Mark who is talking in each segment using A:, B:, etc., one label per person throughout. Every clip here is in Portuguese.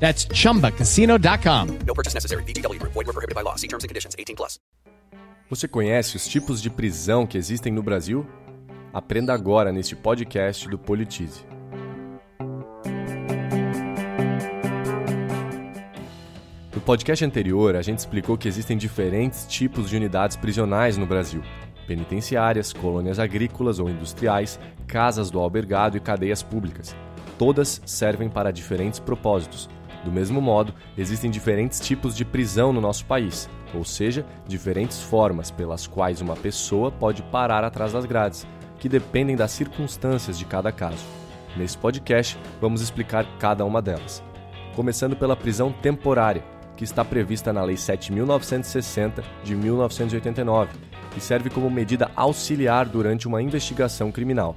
A: That's chumbacasino.com.
B: No purchase necessary. VGW Group. Void were prohibited by law. See terms and conditions. 18 plus.
C: Você conhece os tipos de prisão que existem no Brasil? Aprenda agora neste podcast do Politize. No podcast anterior, a gente explicou que existem diferentes tipos de unidades prisionais no Brasil: penitenciárias, colônias agrícolas ou industriais, casas do albergado e cadeias públicas. Todas servem para diferentes propósitos do mesmo modo, existem diferentes tipos de prisão no nosso país, ou seja, diferentes formas pelas quais uma pessoa pode parar atrás das grades, que dependem das circunstâncias de cada caso. Nesse podcast, vamos explicar cada uma delas. Começando pela prisão temporária, que está prevista na Lei 7.960 de 1989 e serve como medida auxiliar durante uma investigação criminal.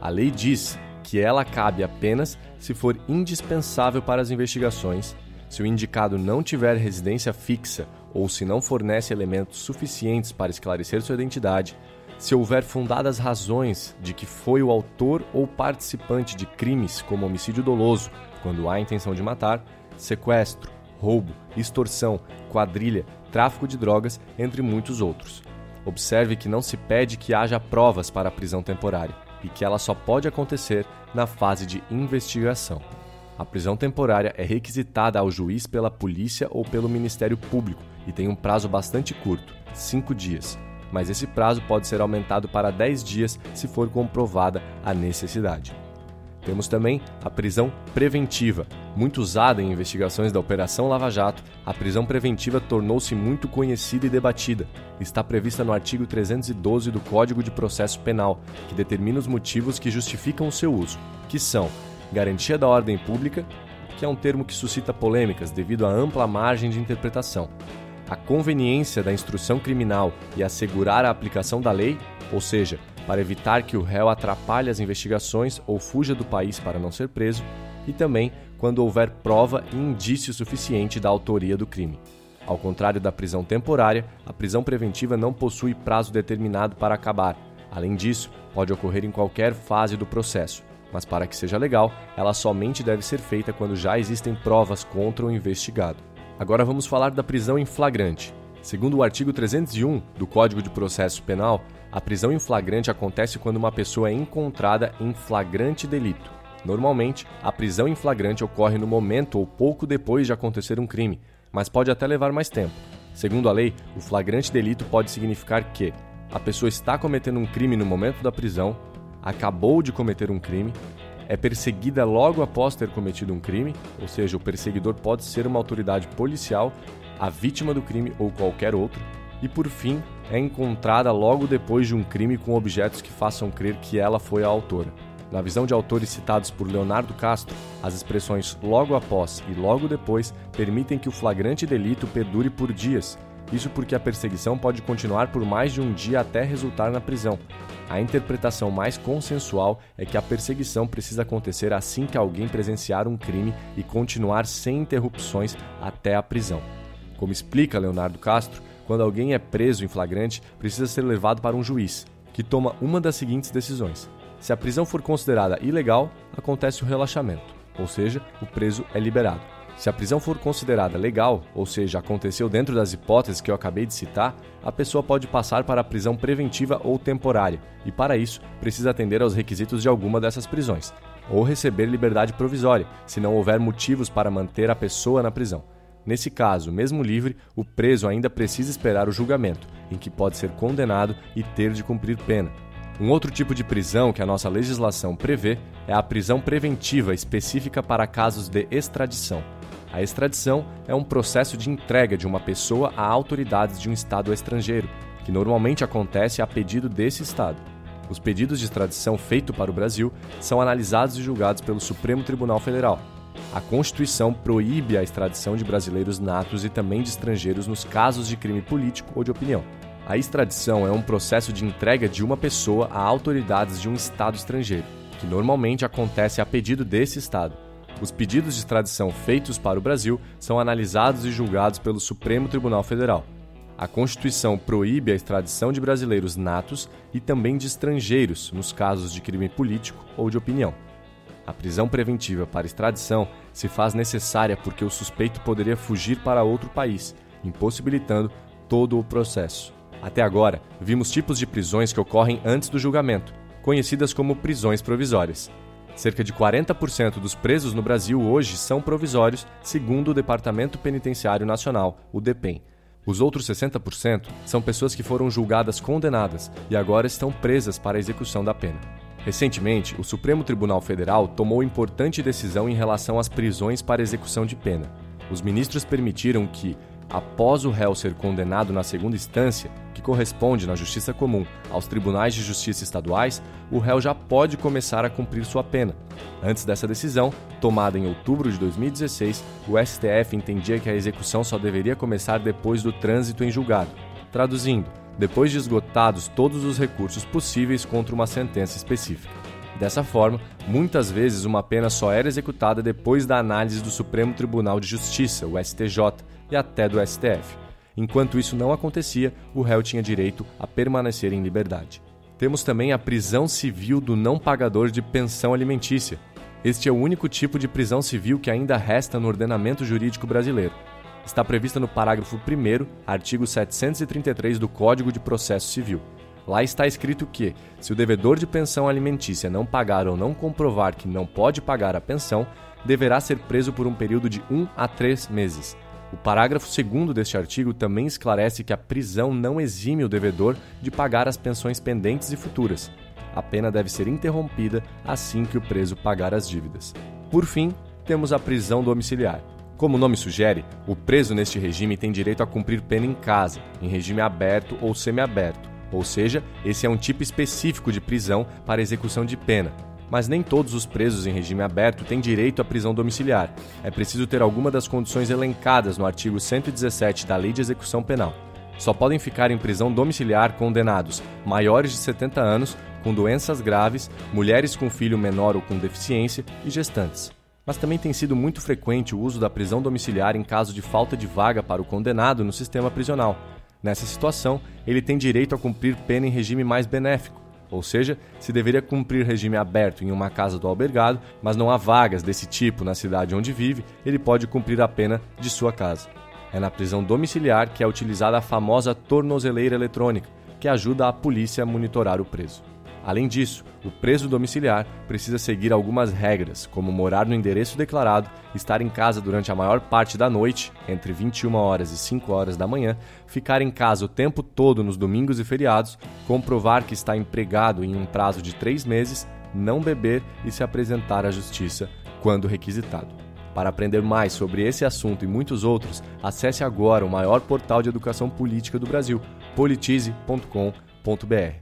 C: A lei diz que ela cabe apenas se for indispensável para as investigações, se o indicado não tiver residência fixa ou se não fornece elementos suficientes para esclarecer sua identidade, se houver fundadas razões de que foi o autor ou participante de crimes como homicídio doloso, quando há intenção de matar, sequestro, roubo, extorsão, quadrilha, tráfico de drogas, entre muitos outros. Observe que não se pede que haja provas para a prisão temporária e que ela só pode acontecer na fase de investigação. A prisão temporária é requisitada ao juiz pela polícia ou pelo Ministério Público e tem um prazo bastante curto, 5 dias, mas esse prazo pode ser aumentado para 10 dias se for comprovada a necessidade. Temos também a prisão preventiva. Muito usada em investigações da Operação Lava Jato, a prisão preventiva tornou-se muito conhecida e debatida. Está prevista no artigo 312 do Código de Processo Penal, que determina os motivos que justificam o seu uso, que são garantia da ordem pública, que é um termo que suscita polêmicas devido à ampla margem de interpretação, a conveniência da instrução criminal e assegurar a aplicação da lei, ou seja, para evitar que o réu atrapalhe as investigações ou fuja do país para não ser preso, e também quando houver prova e indício suficiente da autoria do crime. Ao contrário da prisão temporária, a prisão preventiva não possui prazo determinado para acabar. Além disso, pode ocorrer em qualquer fase do processo, mas para que seja legal, ela somente deve ser feita quando já existem provas contra o investigado. Agora vamos falar da prisão em flagrante. Segundo o artigo 301 do Código de Processo Penal, a prisão em flagrante acontece quando uma pessoa é encontrada em flagrante delito. Normalmente, a prisão em flagrante ocorre no momento ou pouco depois de acontecer um crime, mas pode até levar mais tempo. Segundo a lei, o flagrante delito pode significar que a pessoa está cometendo um crime no momento da prisão, acabou de cometer um crime, é perseguida logo após ter cometido um crime, ou seja, o perseguidor pode ser uma autoridade policial, a vítima do crime ou qualquer outro, e por fim, é encontrada logo depois de um crime com objetos que façam crer que ela foi a autora. Na visão de autores citados por Leonardo Castro, as expressões logo após e logo depois permitem que o flagrante delito perdure por dias. Isso porque a perseguição pode continuar por mais de um dia até resultar na prisão. A interpretação mais consensual é que a perseguição precisa acontecer assim que alguém presenciar um crime e continuar sem interrupções até a prisão. Como explica Leonardo Castro, quando alguém é preso em flagrante, precisa ser levado para um juiz, que toma uma das seguintes decisões. Se a prisão for considerada ilegal, acontece o relaxamento, ou seja, o preso é liberado. Se a prisão for considerada legal, ou seja, aconteceu dentro das hipóteses que eu acabei de citar, a pessoa pode passar para a prisão preventiva ou temporária, e para isso precisa atender aos requisitos de alguma dessas prisões, ou receber liberdade provisória, se não houver motivos para manter a pessoa na prisão. Nesse caso, mesmo livre, o preso ainda precisa esperar o julgamento, em que pode ser condenado e ter de cumprir pena. Um outro tipo de prisão que a nossa legislação prevê é a prisão preventiva específica para casos de extradição. A extradição é um processo de entrega de uma pessoa a autoridades de um Estado estrangeiro, que normalmente acontece a pedido desse Estado. Os pedidos de extradição feitos para o Brasil são analisados e julgados pelo Supremo Tribunal Federal, a Constituição proíbe a extradição de brasileiros natos e também de estrangeiros nos casos de crime político ou de opinião. A extradição é um processo de entrega de uma pessoa a autoridades de um Estado estrangeiro, que normalmente acontece a pedido desse Estado. Os pedidos de extradição feitos para o Brasil são analisados e julgados pelo Supremo Tribunal Federal. A Constituição proíbe a extradição de brasileiros natos e também de estrangeiros nos casos de crime político ou de opinião. A prisão preventiva para extradição se faz necessária porque o suspeito poderia fugir para outro país, impossibilitando todo o processo. Até agora, vimos tipos de prisões que ocorrem antes do julgamento, conhecidas como prisões provisórias. Cerca de 40% dos presos no Brasil hoje são provisórios, segundo o Departamento Penitenciário Nacional, o DEPEN. Os outros 60% são pessoas que foram julgadas condenadas e agora estão presas para a execução da pena. Recentemente, o Supremo Tribunal Federal tomou importante decisão em relação às prisões para execução de pena. Os ministros permitiram que, após o réu ser condenado na segunda instância, que corresponde na justiça comum aos tribunais de justiça estaduais, o réu já pode começar a cumprir sua pena. Antes dessa decisão, tomada em outubro de 2016, o STF entendia que a execução só deveria começar depois do trânsito em julgado. Traduzindo, depois de esgotados todos os recursos possíveis contra uma sentença específica. Dessa forma, muitas vezes uma pena só era executada depois da análise do Supremo Tribunal de Justiça, o STJ, e até do STF. Enquanto isso não acontecia, o réu tinha direito a permanecer em liberdade. Temos também a prisão civil do não pagador de pensão alimentícia. Este é o único tipo de prisão civil que ainda resta no ordenamento jurídico brasileiro está prevista no parágrafo 1, artigo 733 do Código de Processo Civil. Lá está escrito que, se o devedor de pensão alimentícia não pagar ou não comprovar que não pode pagar a pensão, deverá ser preso por um período de 1 a 3 meses. O parágrafo 2 deste artigo também esclarece que a prisão não exime o devedor de pagar as pensões pendentes e futuras. A pena deve ser interrompida assim que o preso pagar as dívidas. Por fim, temos a prisão domiciliar. Como o nome sugere, o preso neste regime tem direito a cumprir pena em casa, em regime aberto ou semiaberto, ou seja, esse é um tipo específico de prisão para execução de pena. Mas nem todos os presos em regime aberto têm direito à prisão domiciliar. É preciso ter alguma das condições elencadas no artigo 117 da Lei de Execução Penal. Só podem ficar em prisão domiciliar condenados maiores de 70 anos, com doenças graves, mulheres com filho menor ou com deficiência e gestantes mas também tem sido muito frequente o uso da prisão domiciliar em caso de falta de vaga para o condenado no sistema prisional. Nessa situação, ele tem direito a cumprir pena em regime mais benéfico, ou seja, se deveria cumprir regime aberto em uma casa do albergado, mas não há vagas desse tipo na cidade onde vive, ele pode cumprir a pena de sua casa. É na prisão domiciliar que é utilizada a famosa tornozeleira eletrônica, que ajuda a polícia a monitorar o preso. Além disso, o preso domiciliar precisa seguir algumas regras, como morar no endereço declarado, estar em casa durante a maior parte da noite, entre 21 horas e 5 horas da manhã, ficar em casa o tempo todo nos domingos e feriados, comprovar que está empregado em um prazo de três meses, não beber e se apresentar à justiça quando requisitado. Para aprender mais sobre esse assunto e muitos outros, acesse agora o maior portal de educação política do Brasil, politize.com.br.